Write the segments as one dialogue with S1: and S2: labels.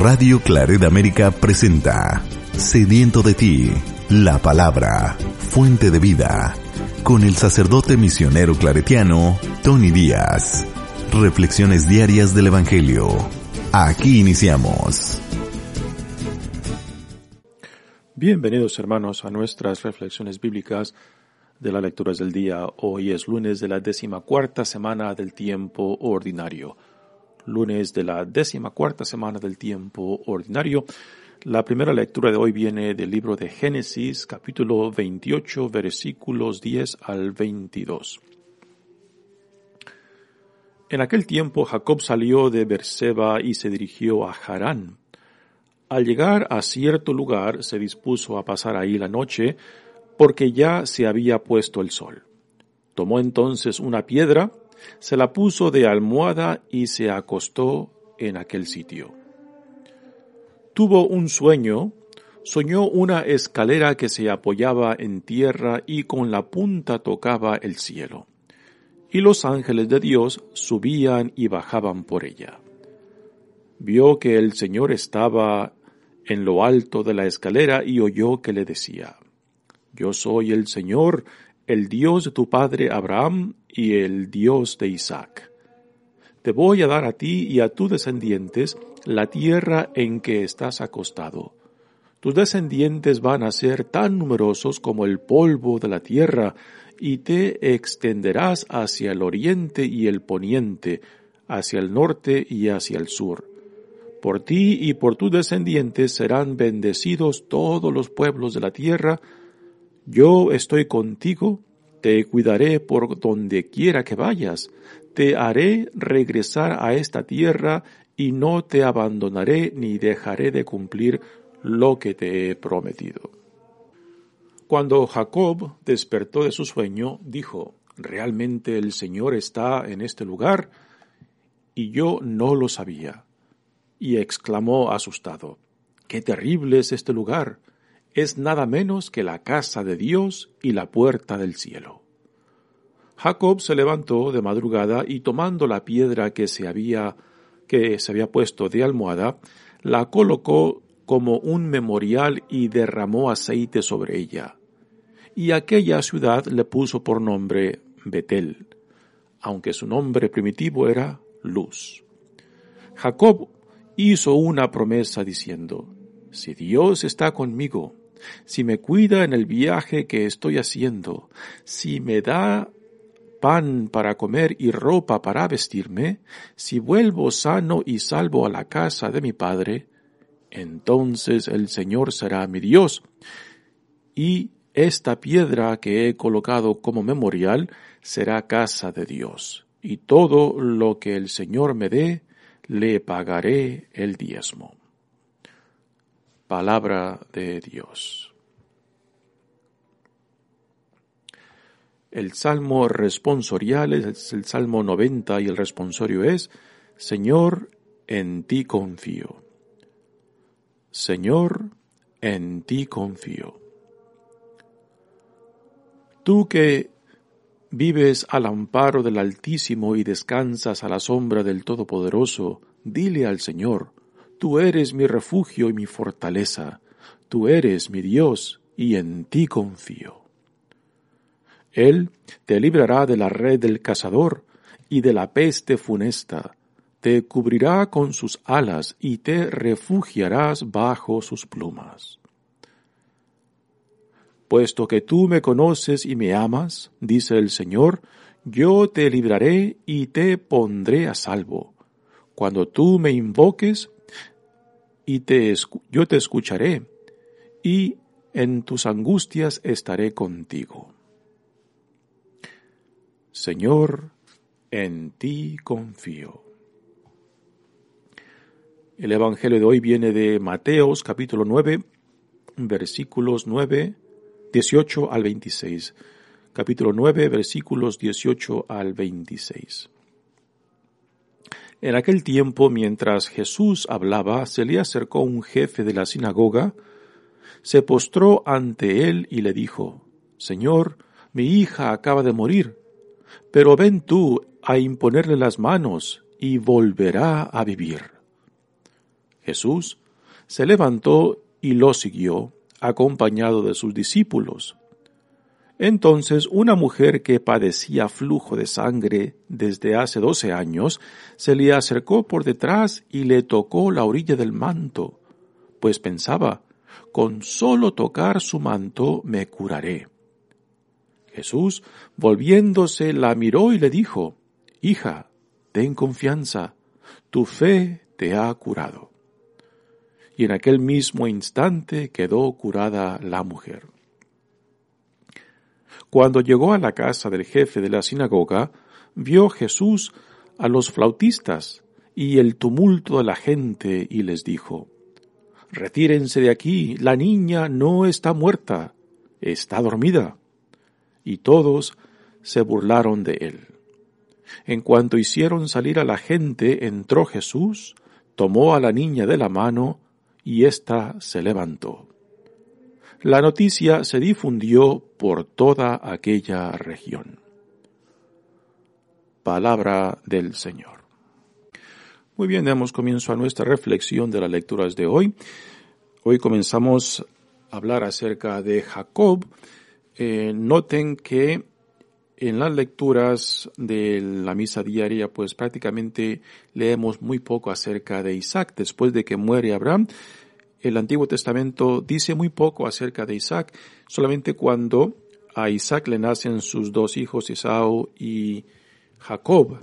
S1: Radio Claret América presenta Sediento de ti, la palabra, fuente de vida, con el sacerdote misionero claretiano Tony Díaz. Reflexiones diarias del Evangelio. Aquí iniciamos.
S2: Bienvenidos hermanos a nuestras reflexiones bíblicas de las lecturas del día. Hoy es lunes de la décima cuarta semana del tiempo ordinario lunes de la décima cuarta semana del tiempo ordinario. La primera lectura de hoy viene del libro de Génesis, capítulo 28, versículos 10 al 22. En aquel tiempo Jacob salió de Berseba y se dirigió a Harán. Al llegar a cierto lugar se dispuso a pasar ahí la noche, porque ya se había puesto el sol. Tomó entonces una piedra, se la puso de almohada y se acostó en aquel sitio. Tuvo un sueño, soñó una escalera que se apoyaba en tierra y con la punta tocaba el cielo. Y los ángeles de Dios subían y bajaban por ella. Vio que el Señor estaba en lo alto de la escalera y oyó que le decía, Yo soy el Señor, el Dios de tu padre Abraham y el Dios de Isaac. Te voy a dar a ti y a tus descendientes la tierra en que estás acostado. Tus descendientes van a ser tan numerosos como el polvo de la tierra, y te extenderás hacia el oriente y el poniente, hacia el norte y hacia el sur. Por ti y por tus descendientes serán bendecidos todos los pueblos de la tierra. Yo estoy contigo te cuidaré por donde quiera que vayas, te haré regresar a esta tierra y no te abandonaré ni dejaré de cumplir lo que te he prometido. Cuando Jacob despertó de su sueño, dijo, ¿realmente el Señor está en este lugar? Y yo no lo sabía. Y exclamó asustado, ¡Qué terrible es este lugar! Es nada menos que la casa de Dios y la puerta del cielo. Jacob se levantó de madrugada y tomando la piedra que se había que se había puesto de almohada, la colocó como un memorial y derramó aceite sobre ella. Y aquella ciudad le puso por nombre Betel, aunque su nombre primitivo era Luz. Jacob hizo una promesa diciendo, Si Dios está conmigo, si me cuida en el viaje que estoy haciendo, si me da pan para comer y ropa para vestirme, si vuelvo sano y salvo a la casa de mi Padre, entonces el Señor será mi Dios. Y esta piedra que he colocado como memorial será casa de Dios. Y todo lo que el Señor me dé, le pagaré el diezmo. Palabra de Dios. El salmo responsorial es el salmo 90 y el responsorio es, Señor, en ti confío. Señor, en ti confío. Tú que vives al amparo del Altísimo y descansas a la sombra del Todopoderoso, dile al Señor, Tú eres mi refugio y mi fortaleza, tú eres mi Dios y en ti confío. Él te librará de la red del cazador y de la peste funesta, te cubrirá con sus alas y te refugiarás bajo sus plumas. Puesto que tú me conoces y me amas, dice el Señor, yo te libraré y te pondré a salvo. Cuando tú me invoques, y te, yo te escucharé, y en tus angustias estaré contigo. Señor, en ti confío. El Evangelio de hoy viene de Mateos capítulo 9, versículos 9, 18 al 26. Capítulo 9, versículos 18 al 26. En aquel tiempo, mientras Jesús hablaba, se le acercó un jefe de la sinagoga, se postró ante él y le dijo, Señor, mi hija acaba de morir, pero ven tú a imponerle las manos y volverá a vivir. Jesús se levantó y lo siguió, acompañado de sus discípulos. Entonces una mujer que padecía flujo de sangre desde hace doce años se le acercó por detrás y le tocó la orilla del manto, pues pensaba, con solo tocar su manto me curaré. Jesús, volviéndose, la miró y le dijo, Hija, ten confianza, tu fe te ha curado. Y en aquel mismo instante quedó curada la mujer. Cuando llegó a la casa del jefe de la sinagoga, vio Jesús a los flautistas y el tumulto de la gente y les dijo, Retírense de aquí, la niña no está muerta, está dormida. Y todos se burlaron de él. En cuanto hicieron salir a la gente, entró Jesús, tomó a la niña de la mano, y ésta se levantó. La noticia se difundió por toda aquella región. Palabra del Señor. Muy bien, damos comienzo a nuestra reflexión de las lecturas de hoy. Hoy comenzamos a hablar acerca de Jacob. Eh, noten que en las lecturas de la misa diaria, pues prácticamente leemos muy poco acerca de Isaac. Después de que muere Abraham, el Antiguo Testamento dice muy poco acerca de Isaac, solamente cuando a Isaac le nacen sus dos hijos, Esaú y Jacob.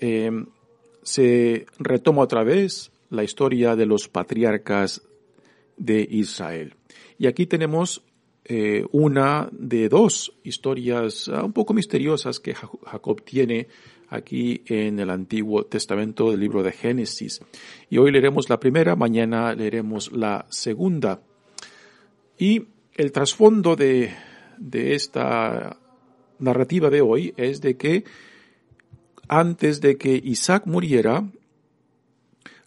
S2: Eh, se retoma otra vez la historia de los patriarcas de Israel. Y aquí tenemos eh, una de dos historias ah, un poco misteriosas que Jacob tiene aquí en el Antiguo Testamento del libro de Génesis. Y hoy leeremos la primera, mañana leeremos la segunda. Y el trasfondo de, de esta narrativa de hoy es de que antes de que Isaac muriera,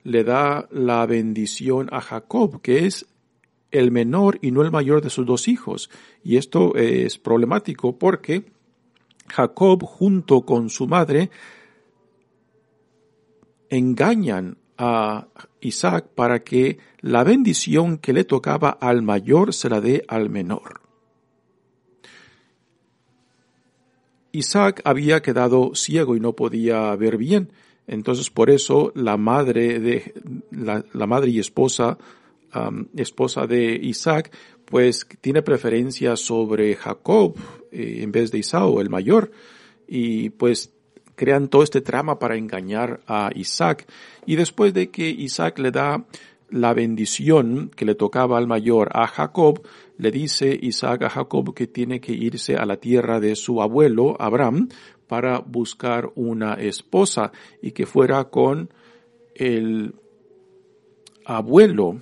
S2: le da la bendición a Jacob, que es el menor y no el mayor de sus dos hijos. Y esto es problemático porque Jacob junto con su madre engañan a Isaac para que la bendición que le tocaba al mayor se la dé al menor. Isaac había quedado ciego y no podía ver bien, entonces por eso la madre de la, madre y esposa esposa de Isaac pues tiene preferencia sobre Jacob eh, en vez de Isaú, el mayor, y pues crean todo este trama para engañar a Isaac. Y después de que Isaac le da la bendición que le tocaba al mayor a Jacob, le dice Isaac a Jacob que tiene que irse a la tierra de su abuelo Abraham para buscar una esposa y que fuera con el abuelo,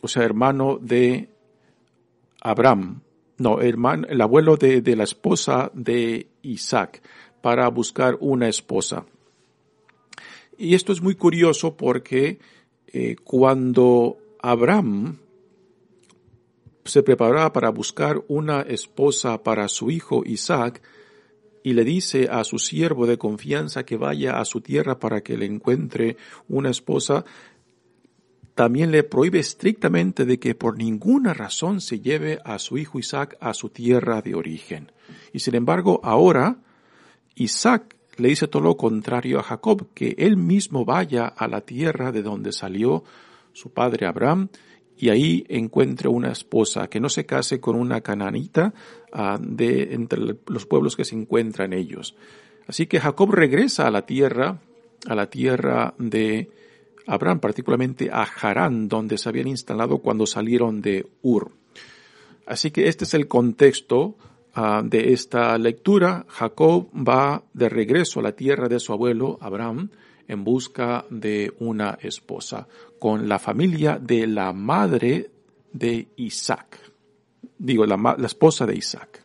S2: o sea, hermano de Abraham, no, hermano, el abuelo de, la esposa de Isaac, para buscar una esposa. Y esto es muy curioso porque eh, cuando Abraham se preparaba para buscar una esposa para su hijo Isaac, y le dice a su siervo de confianza que vaya a su tierra para que le encuentre una esposa, también le prohíbe estrictamente de que por ninguna razón se lleve a su hijo Isaac a su tierra de origen. Y sin embargo, ahora Isaac le dice todo lo contrario a Jacob, que él mismo vaya a la tierra de donde salió su padre Abraham y ahí encuentre una esposa, que no se case con una cananita ah, de entre los pueblos que se encuentran ellos. Así que Jacob regresa a la tierra, a la tierra de Abraham, particularmente a Harán, donde se habían instalado cuando salieron de Ur. Así que este es el contexto ah, de esta lectura. Jacob va de regreso a la tierra de su abuelo Abraham, en busca de una esposa con la familia de la madre de Isaac. Digo, la, esposa de Isaac.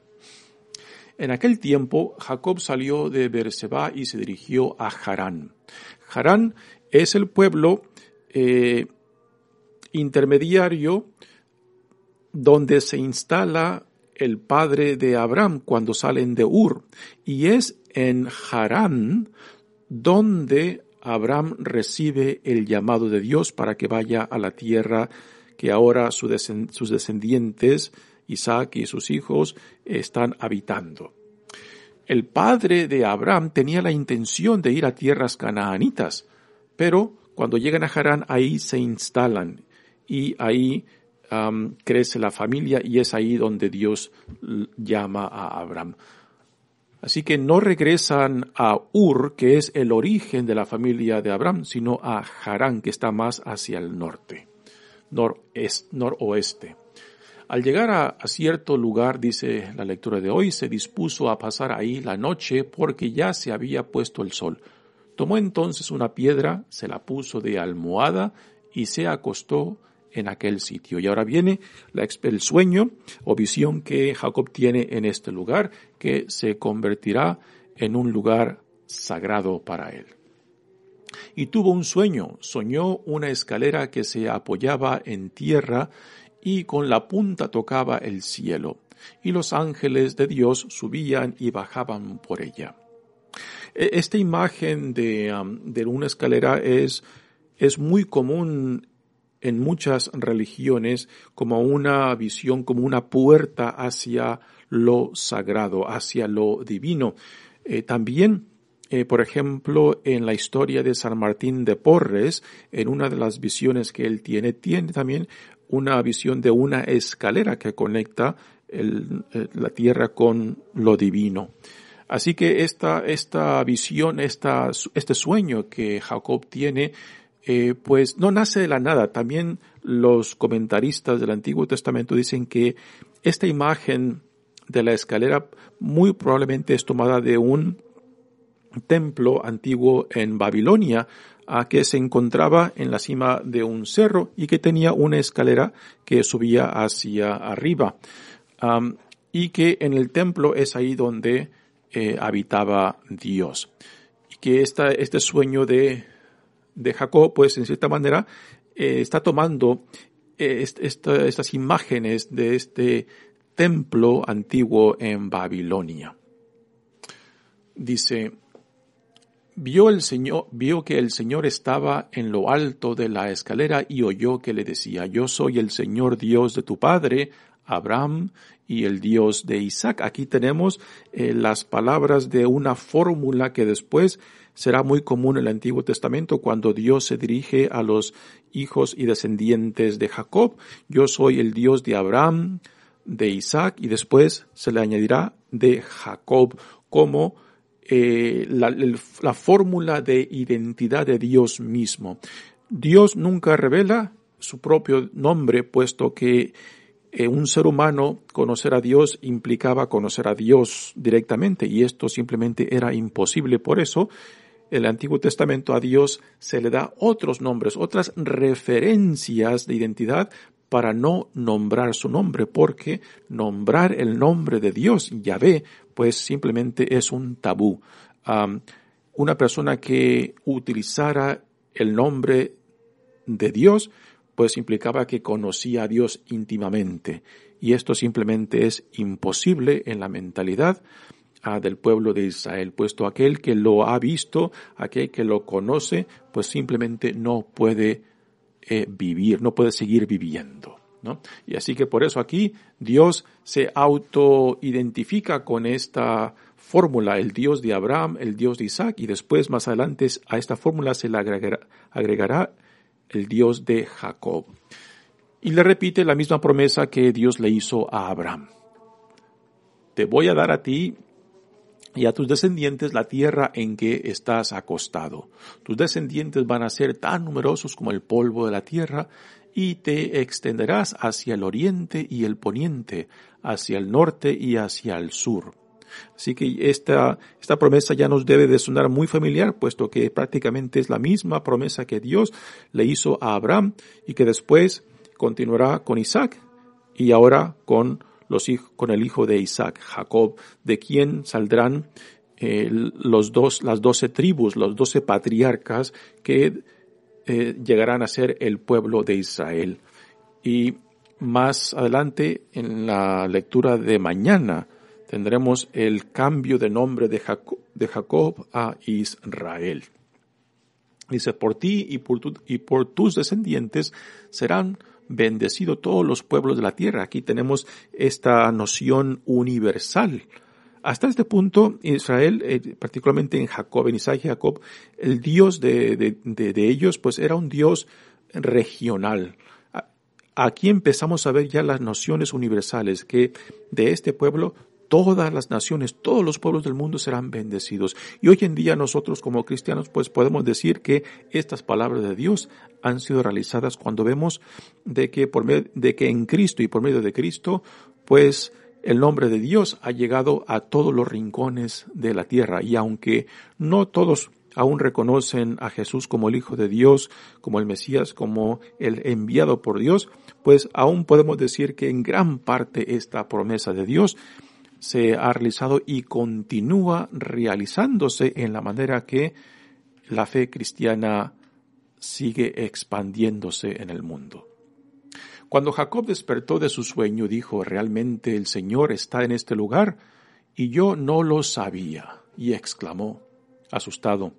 S2: En aquel tiempo, Jacob salió de Berseba y se dirigió a Harán. Harán es el pueblo eh, intermediario donde se instala el padre de Abraham cuando salen de Ur. Y es en Harán donde Abraham recibe el llamado de Dios para que vaya a la tierra que ahora sus descendientes, Isaac y sus hijos, están habitando. El padre de Abraham tenía la intención de ir a tierras canaanitas, pero cuando llegan a Harán ahí se instalan y ahí crece la familia y es ahí donde Dios llama a Abraham. Así que no regresan a Ur, que es el origen de la familia de Abraham, sino a Harán, que está más hacia el norte, noroeste. Al llegar a, cierto lugar, dice la lectura de hoy, se dispuso a pasar ahí la noche porque ya se había puesto el sol. Tomó entonces una piedra, se la puso de almohada y se acostó en aquel sitio. Y ahora viene el sueño o visión que Jacob tiene en este lugar, que se convertirá en un lugar sagrado para él. Y tuvo un sueño, soñó una escalera que se apoyaba en tierra y con la punta tocaba el cielo, y los ángeles de Dios subían y bajaban por ella. E, esta imagen de, de una escalera es, es muy común en muchas religiones como una visión, como una puerta hacia lo sagrado, hacia lo divino. Eh, también, eh, por ejemplo, en la historia de San Martín de Porres, en una de las visiones que él tiene, tiene también una visión de una escalera que conecta el, eh, la tierra con lo divino. Así que esta, esta visión, esta, este sueño que Jacob tiene, eh, pues no nace de la nada. También los comentaristas del Antiguo Testamento dicen que esta imagen de la escalera muy probablemente es tomada de un templo antiguo en Babilonia, a que se encontraba en la cima de un cerro y que tenía una escalera que subía hacia arriba. y que en el templo es ahí donde eh, habitaba Dios. Y que esta, este sueño de de Jacob, pues en cierta manera eh, está tomando eh, estas imágenes de este templo antiguo en Babilonia. Dice, vio el Señor, vio que el Señor estaba en lo alto de la escalera y oyó que le decía, yo soy el Señor Dios de tu padre, Abraham, y el Dios de Isaac. Aquí tenemos eh, las palabras de una fórmula que después será muy común en el Antiguo Testamento cuando Dios se dirige a los hijos y descendientes de Jacob. Yo soy el Dios de Abraham, de Isaac y después se le añadirá de Jacob como eh, la, la fórmula de identidad de Dios mismo. Dios nunca revela su propio nombre, puesto que eh, un ser humano conocer a Dios implicaba conocer a Dios directamente y esto simplemente era imposible. Por eso el Antiguo Testamento a Dios se le da otros nombres, otras referencias de identidad para no nombrar su nombre, porque nombrar el nombre de Dios, Yahvé, pues simplemente es un tabú. una persona que utilizara el nombre de Dios, pues implicaba que conocía a Dios íntimamente. Y esto simplemente es imposible en la mentalidad del pueblo de Israel, puesto aquel que lo ha visto, aquel que lo conoce, pues simplemente no puede eh, vivir, no puede seguir viviendo. ¿no? Y así que por eso aquí Dios se autoidentifica con esta fórmula, el Dios de Abraham, el Dios de Isaac, y después más adelante a esta fórmula se le agregará el Dios de Jacob. Y le repite la misma promesa que Dios le hizo a Abraham. Te voy a dar a ti y a tus descendientes la tierra en que estás acostado. Tus descendientes van a ser tan numerosos como el polvo de la tierra, y te extenderás hacia el oriente y el poniente, hacia el norte y hacia el sur. Así que esta, esta promesa ya nos debe de sonar muy familiar, puesto que prácticamente es la misma promesa que Dios le hizo a Abraham y que después continuará con Isaac y ahora con los con el hijo de Isaac, Jacob, de quien saldrán eh, los dos, las doce tribus, los doce patriarcas que eh, llegarán a ser el pueblo de Israel. Y más adelante, en la lectura de mañana, tendremos el cambio de nombre de Jacob, a Israel. Dice, por ti y por, tus descendientes serán bendecidos todos los pueblos de la tierra. Aquí tenemos esta noción universal. Hasta este punto, Israel, eh, particularmente en Jacob, en Isaac y Jacob, el Dios de ellos, pues era un Dios regional. Aquí empezamos a ver ya las nociones universales, que de este pueblo todas las naciones, todos los pueblos del mundo serán bendecidos. Y hoy en día nosotros como cristianos pues podemos decir que estas palabras de Dios han sido realizadas cuando vemos de que por de que en Cristo y por medio de Cristo pues el nombre de Dios ha llegado a todos los rincones de la tierra y aunque no todos aún reconocen a Jesús como el Hijo de Dios, como el Mesías, como el enviado por Dios, pues aún podemos decir que en gran parte esta promesa de Dios se ha realizado y continúa realizándose en la manera que la fe cristiana sigue expandiéndose en el mundo. Cuando Jacob despertó de su sueño, dijo, realmente el Señor está en este lugar y yo no lo sabía, y exclamó, asustado,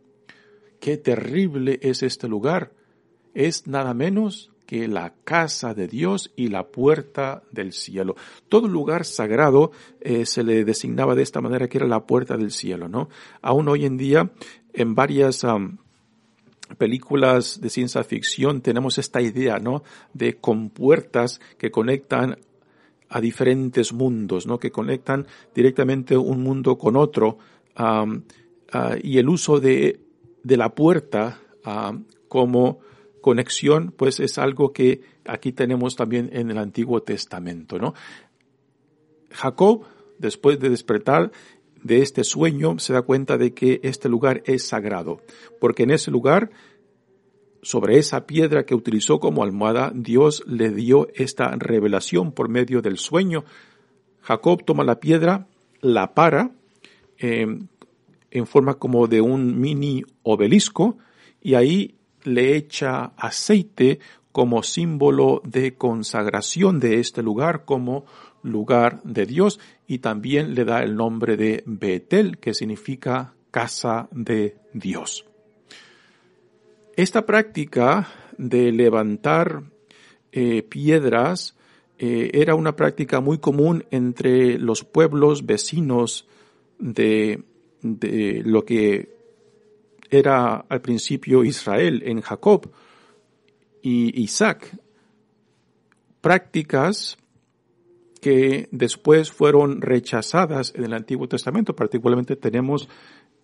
S2: qué terrible es este lugar. Es nada menos que la casa de Dios y la puerta del cielo. Todo lugar sagrado eh, se le designaba de esta manera que era la puerta del cielo, ¿no? Aún hoy en día, en varias películas de ciencia ficción tenemos esta idea, ¿no? De compuertas que conectan a diferentes mundos, ¿no? Que conectan directamente un mundo con otro. Ah, y el uso de, de la puerta como conexión, pues es algo que aquí tenemos también en el Antiguo Testamento, ¿no? Jacob, después de despertar de este sueño, se da cuenta de que este lugar es sagrado, porque en ese lugar, sobre esa piedra que utilizó como almohada, Dios le dio esta revelación por medio del sueño. Jacob toma la piedra, la para, eh, en forma como de un mini obelisco, y ahí le echa aceite como símbolo de consagración de este lugar como lugar de Dios y también le da el nombre de Betel que significa casa de Dios. Esta práctica de levantar eh, piedras eh, era una práctica muy común entre los pueblos vecinos de, de lo que era al principio Israel en Jacob y Isaac. Prácticas que después fueron rechazadas en el Antiguo Testamento. Particularmente tenemos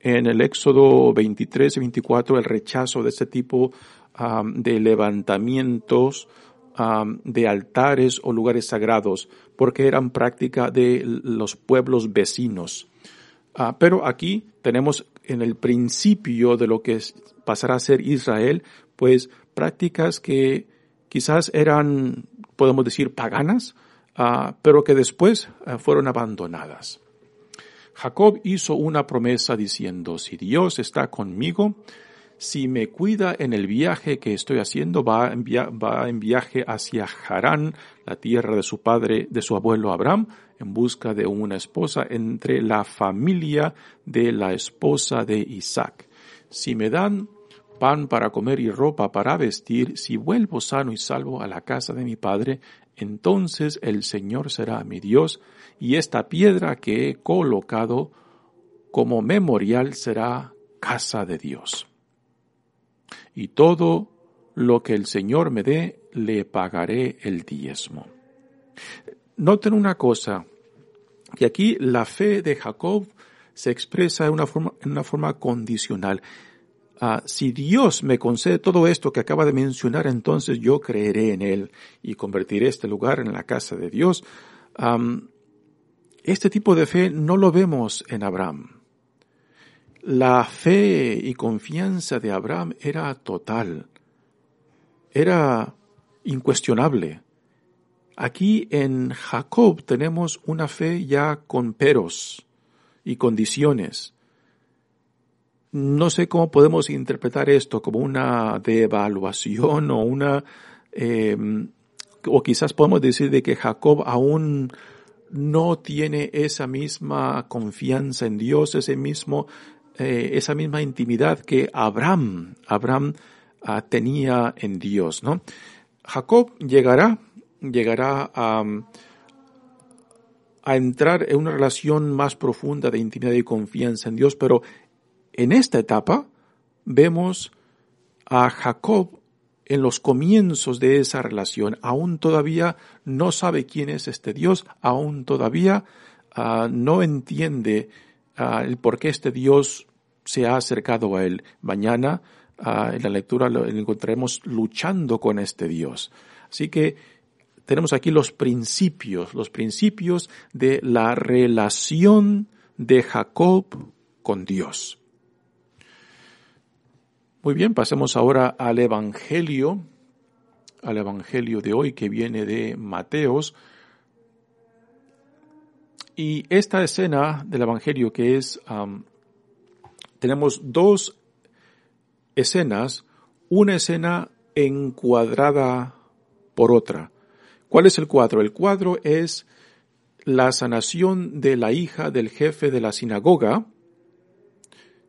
S2: en el Éxodo 23 y 24 el rechazo de este tipo de levantamientos de altares o lugares sagrados, porque eran práctica de los pueblos vecinos. Ah, pero aquí tenemos en el principio de lo que pasará a ser Israel, pues prácticas que quizás eran, podemos decir, paganas, ah, pero que después ah, fueron abandonadas. Jacob hizo una promesa diciendo, si Dios está conmigo, si me cuida en el viaje que estoy haciendo, va va en viaje hacia Harán, la tierra de su padre, de su abuelo Abraham, en busca de una esposa entre la familia de la esposa de Isaac. Si me dan pan para comer y ropa para vestir, si vuelvo sano y salvo a la casa de mi padre, entonces el Señor será mi Dios, y esta piedra que he colocado como memorial será casa de Dios. Y todo lo que el Señor me dé, le pagaré el diezmo. Noten una cosa, que aquí la fe de Jacob se expresa en una forma, en una forma condicional. Ah, si Dios me concede todo esto que acaba de mencionar, entonces yo creeré en Él y convertiré este lugar en la casa de Dios. Este tipo de fe no lo vemos en Abraham. La fe y confianza de Abraham era total, era incuestionable. Aquí en Jacob tenemos una fe ya con peros y condiciones. No sé cómo podemos interpretar esto como una devaluación o una, eh, o quizás podemos decir de que Jacob aún no tiene esa misma confianza en Dios, ese mismo eh, esa misma intimidad que Abraham, Abraham ah, tenía en Dios, ¿no? Jacob llegará, llegará a, a entrar en una relación más profunda de intimidad y confianza en Dios, pero en esta etapa vemos a Jacob en los comienzos de esa relación. Aún todavía no sabe quién es este Dios, aún todavía ah, no entiende Ah, el por qué este Dios se ha acercado a él. Mañana ah, en la lectura lo encontraremos luchando con este Dios. Así que tenemos aquí los principios, los principios de la relación de Jacob con Dios. Muy bien, pasemos ahora al Evangelio, al Evangelio de hoy que viene de Mateos, y esta escena del Evangelio que es, tenemos dos escenas, una escena encuadrada por otra. ¿Cuál es el cuadro? El cuadro es la sanación de la hija del jefe de la sinagoga,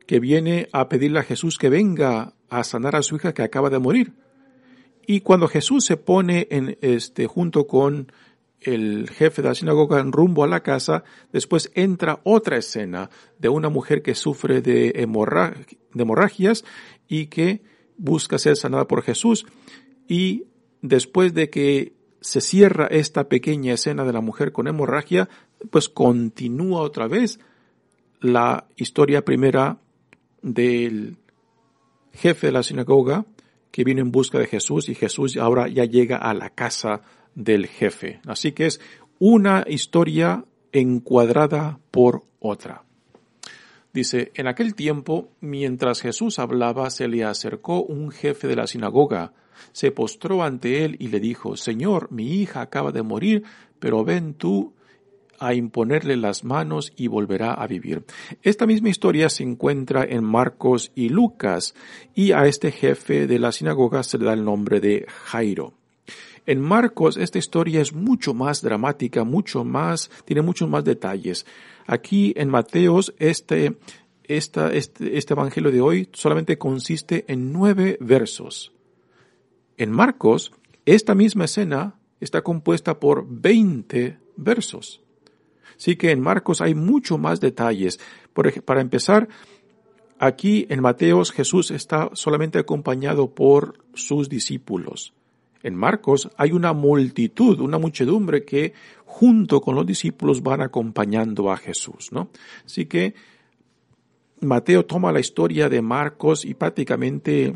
S2: que viene a pedirle a Jesús que venga a sanar a su hija que acaba de morir. Y cuando Jesús se pone en este junto con el jefe de la sinagoga en rumbo a la casa, después entra otra escena de una mujer que sufre de, hemorragias y que busca ser sanada por Jesús. Y después de que se cierra esta pequeña escena de la mujer con hemorragia, pues continúa otra vez la historia primera del jefe de la sinagoga que viene en busca de Jesús y Jesús ahora ya llega a la casa del jefe. Así que es una historia encuadrada por otra. Dice, en aquel tiempo, mientras Jesús hablaba, se le acercó un jefe de la sinagoga, se postró ante él y le dijo, Señor, mi hija acaba de morir, pero ven tú a imponerle las manos y volverá a vivir. Esta misma historia se encuentra en Marcos y Lucas, y a este jefe de la sinagoga se le da el nombre de Jairo. En Marcos esta historia es mucho más dramática, mucho más, tiene muchos más detalles. Aquí en Mateos este, este, este evangelio de hoy solamente consiste en nueve versos. En Marcos, esta misma escena está compuesta por veinte versos. Así que en Marcos hay mucho más detalles. Para empezar, aquí en Mateos Jesús está solamente acompañado por sus discípulos. En Marcos hay una multitud, una muchedumbre que junto con los discípulos van acompañando a Jesús, ¿no? Así que Mateo toma la historia de Marcos y prácticamente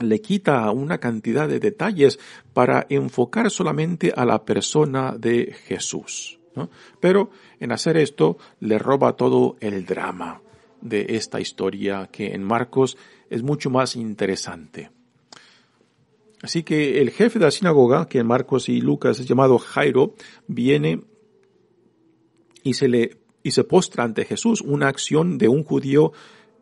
S2: le quita una cantidad de detalles para enfocar solamente a la persona de Jesús. Pero en hacer esto le roba todo el drama de esta historia que en Marcos es mucho más interesante. Así que el jefe de la sinagoga, que en Marcos y Lucas es llamado Jairo, viene y se le y se postra ante Jesús, una acción de un judío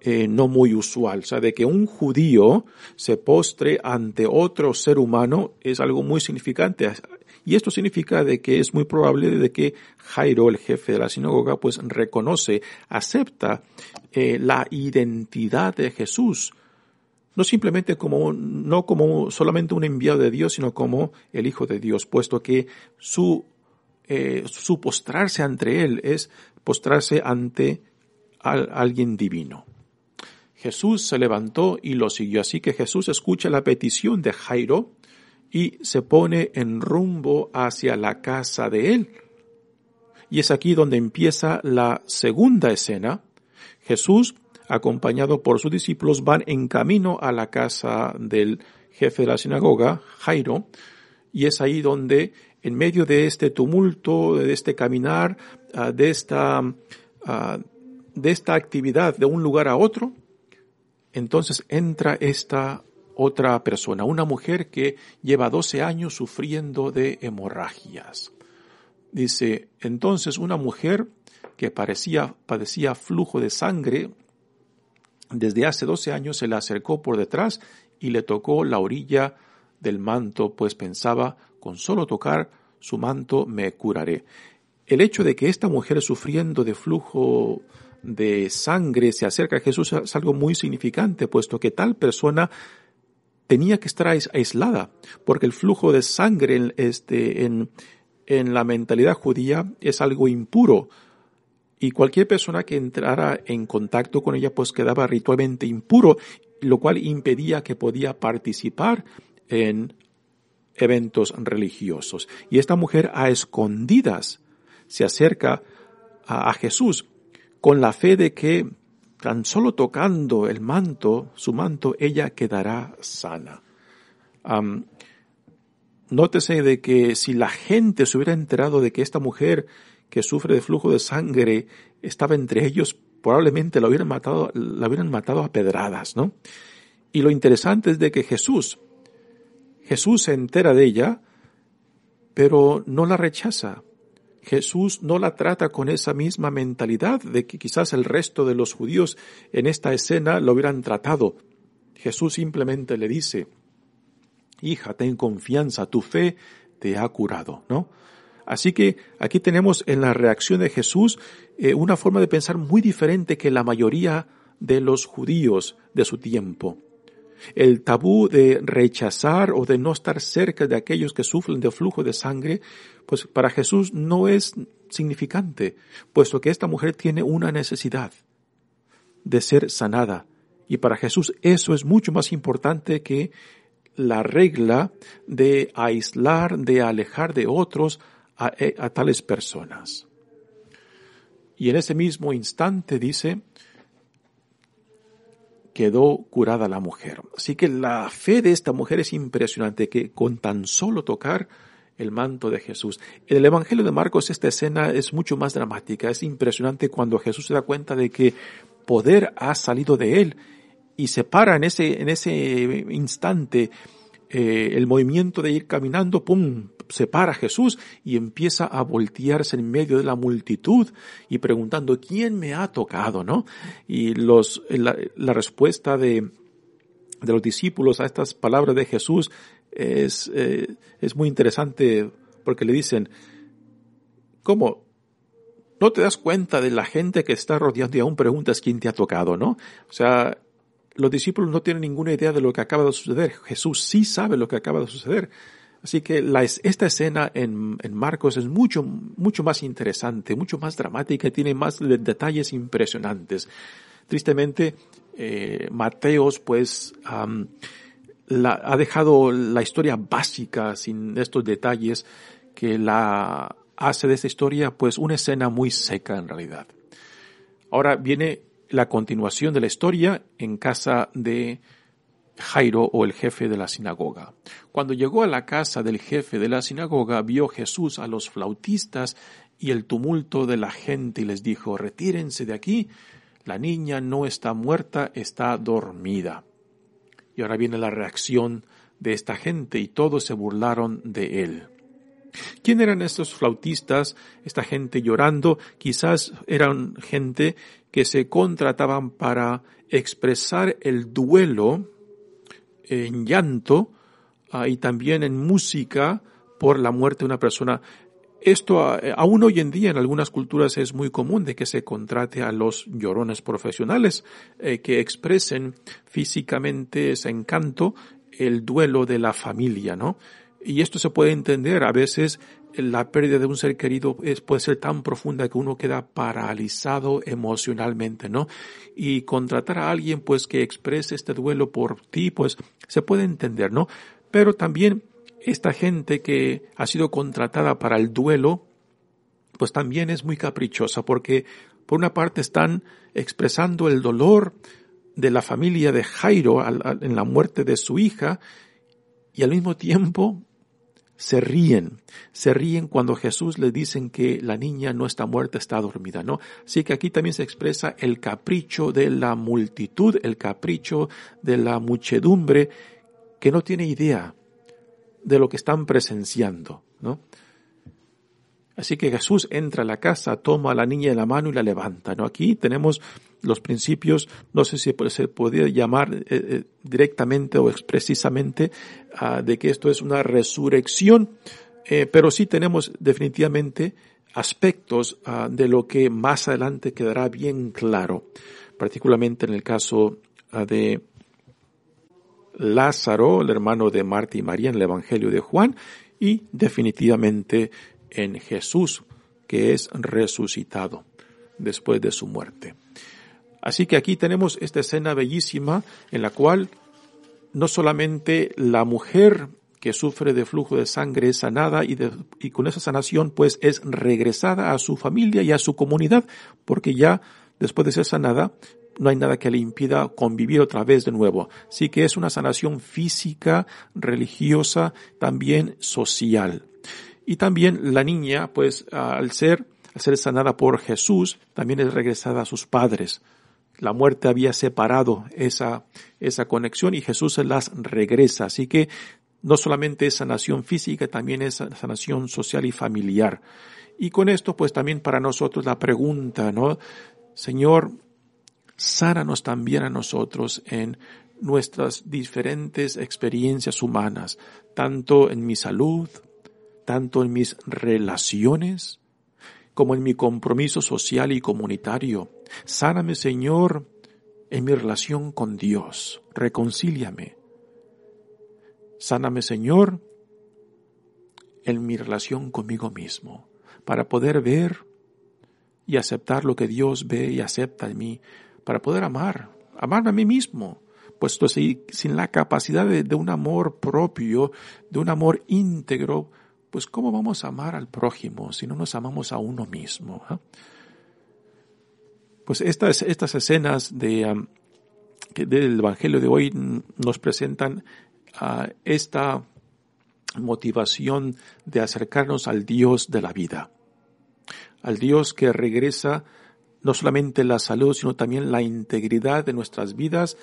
S2: eh, no muy usual. O sea, de que un judío se postre ante otro ser humano es algo muy significante. Y esto significa de que es muy probable de que Jairo, el jefe de la sinagoga, pues reconoce, acepta eh, la identidad de Jesús no simplemente como, no como solamente un enviado de Dios, sino como el Hijo de Dios, puesto que su, eh, su postrarse ante Él es postrarse ante alguien divino. Jesús se levantó y lo siguió, así que Jesús escucha la petición de Jairo y se pone en rumbo hacia la casa de él. Y es aquí donde empieza la segunda escena. Jesús acompañado por sus discípulos, van en camino a la casa del jefe de la sinagoga, Jairo, y es ahí donde en medio de este tumulto, de este caminar, ah, de esta, ah, de esta actividad de un lugar a otro, entonces entra esta otra persona, una mujer que lleva 12 años sufriendo de hemorragias. Dice, entonces una mujer que parecía, padecía flujo de sangre, desde hace 12 años se le acercó por detrás y le tocó la orilla del manto, pues pensaba, con solo tocar su manto me curaré. El hecho de que esta mujer sufriendo de flujo de sangre se acerca a Jesús es algo muy significante, puesto que tal persona tenía que estar aislada, porque el flujo de sangre en, este, en, en la mentalidad judía es algo impuro, y cualquier persona que entrara en contacto con ella pues quedaba ritualmente impuro, lo cual impedía que podía participar en eventos religiosos. Y esta mujer a escondidas se acerca a, Jesús con la fe de que tan solo tocando el manto, su manto, ella quedará sana. nótese de que si la gente se hubiera enterado de que esta mujer que sufre de flujo de sangre estaba entre ellos, probablemente la hubieran matado, la hubieran matado a pedradas, ¿no? Y lo interesante es de que Jesús, Jesús se entera de ella, pero no la rechaza. Jesús no la trata con esa misma mentalidad de que quizás el resto de los judíos en esta escena lo hubieran tratado. Jesús simplemente le dice, hija, ten confianza, tu fe te ha curado, ¿no? Así que aquí tenemos en la reacción de Jesús eh, una forma de pensar muy diferente que la mayoría de los judíos de su tiempo. El tabú de rechazar o de no estar cerca de aquellos que sufren de flujo de sangre, pues para Jesús no es significante, puesto que esta mujer tiene una necesidad de ser sanada. Y para Jesús eso es mucho más importante que la regla de aislar, de alejar de otros eh, a, tales personas. Y en ese mismo instante dice, quedó curada la mujer. Así que la fe de esta mujer es impresionante, que con tan solo tocar el manto de Jesús. En el Evangelio de Marcos esta escena es mucho más dramática, es impresionante cuando Jesús se da cuenta de que poder ha salido de él y se para en ese, en ese instante eh, el movimiento de ir caminando, ¡pum!, se para Jesús y empieza a voltearse en medio de la multitud y preguntando, ¿quién me ha tocado, no? Y los, la, respuesta de, de los discípulos a estas palabras de Jesús es, eh, es muy interesante porque le dicen, ¿cómo? ¿No te das cuenta de la gente que está rodeando y aún preguntas quién te ha tocado, no? O sea, los discípulos no tienen ninguna idea de lo que acaba de suceder. Jesús sí sabe lo que acaba de suceder. Así que esta escena en, Marcos es mucho, mucho más interesante, mucho más dramática, tiene más detalles impresionantes. Tristemente, eh, Mateos pues ha dejado la historia básica sin estos detalles que la hace de esta historia pues una escena muy seca en realidad. Ahora viene la continuación de la historia en casa de Jairo o el jefe de la sinagoga. Cuando llegó a la casa del jefe de la sinagoga, vio Jesús a los flautistas y el tumulto de la gente y les dijo, retírense de aquí, la niña no está muerta, está dormida. Y ahora viene la reacción de esta gente y todos se burlaron de él. ¿Quién eran estos flautistas, esta gente llorando? Quizás eran gente que se contrataban para expresar el duelo en llanto ah, y también en música por la muerte de una persona. Esto ah, aún hoy en día en algunas culturas es muy común de que se contrate a los llorones profesionales eh, que expresen físicamente ese encanto, el duelo de la familia, ¿no? Y esto se puede entender. A veces la pérdida de un ser querido puede ser tan profunda que uno queda paralizado emocionalmente, ¿no? Y contratar a alguien, pues, que exprese este duelo por ti, pues, se puede entender, ¿no? Pero también esta gente que ha sido contratada para el duelo, pues también es muy caprichosa porque por una parte están expresando el dolor de la familia de Jairo en la muerte de su hija y al mismo tiempo se ríen, se ríen cuando Jesús les dicen que la niña no está muerta, está dormida, ¿no? Así que aquí también se expresa el capricho de la multitud, el capricho de la muchedumbre que no tiene idea de lo que están presenciando, ¿no? Así que Jesús entra a la casa, toma a la niña de la mano y la levanta. ¿no? Aquí tenemos los principios, no sé si se podría llamar eh, eh, directamente o expresamente ah, de que esto es una resurrección, eh, pero sí tenemos definitivamente aspectos ah, de lo que más adelante quedará bien claro, particularmente en el caso ah, de Lázaro, el hermano de Marta y María en el Evangelio de Juan, y definitivamente en Jesús, que es resucitado después de su muerte. Así que aquí tenemos esta escena bellísima en la cual no solamente la mujer que sufre de flujo de sangre es sanada y, con esa sanación pues es regresada a su familia y a su comunidad, porque ya después de ser sanada no hay nada que le impida convivir otra vez de nuevo. Así que es una sanación física, religiosa, también social. Y también la niña, pues, al ser, al ser sanada por Jesús, también es regresada a sus padres. La muerte había separado esa, esa conexión y Jesús se las regresa. Así que no solamente es sanación física, también es sanación social y familiar. Y con esto, pues también para nosotros la pregunta, ¿no? Señor, sánanos también a nosotros en nuestras diferentes experiencias humanas, tanto en mi salud, tanto en mis relaciones como en mi compromiso social y comunitario. Sáname, Señor, en mi relación con Dios. Reconcíliame. Sáname, Señor, en mi relación conmigo mismo, para poder ver y aceptar lo que Dios ve y acepta en mí, para poder amar, amar a mí mismo, puesto si, sin la capacidad de un amor propio, de un amor íntegro, pues ¿cómo vamos a amar al prójimo si no nos amamos a uno mismo? Ah? Pues estas, escenas de, del Evangelio de hoy nos presentan esta motivación de acercarnos al Dios de la vida, al Dios que regresa no solamente la salud, sino también la integridad de nuestras vidas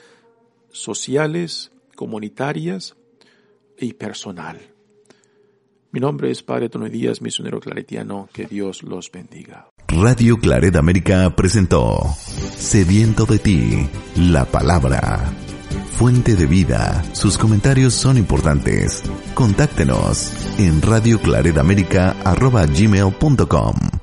S2: sociales, comunitarias y personal. Mi nombre es Padre Tono Díaz, misionero claretiano. Que Dios los bendiga.
S1: Radio Claret América presentó Sediento de ti, la palabra. Fuente de vida. Sus comentarios son importantes. Contáctenos en radioclaredamerica.gmail.com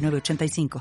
S3: 85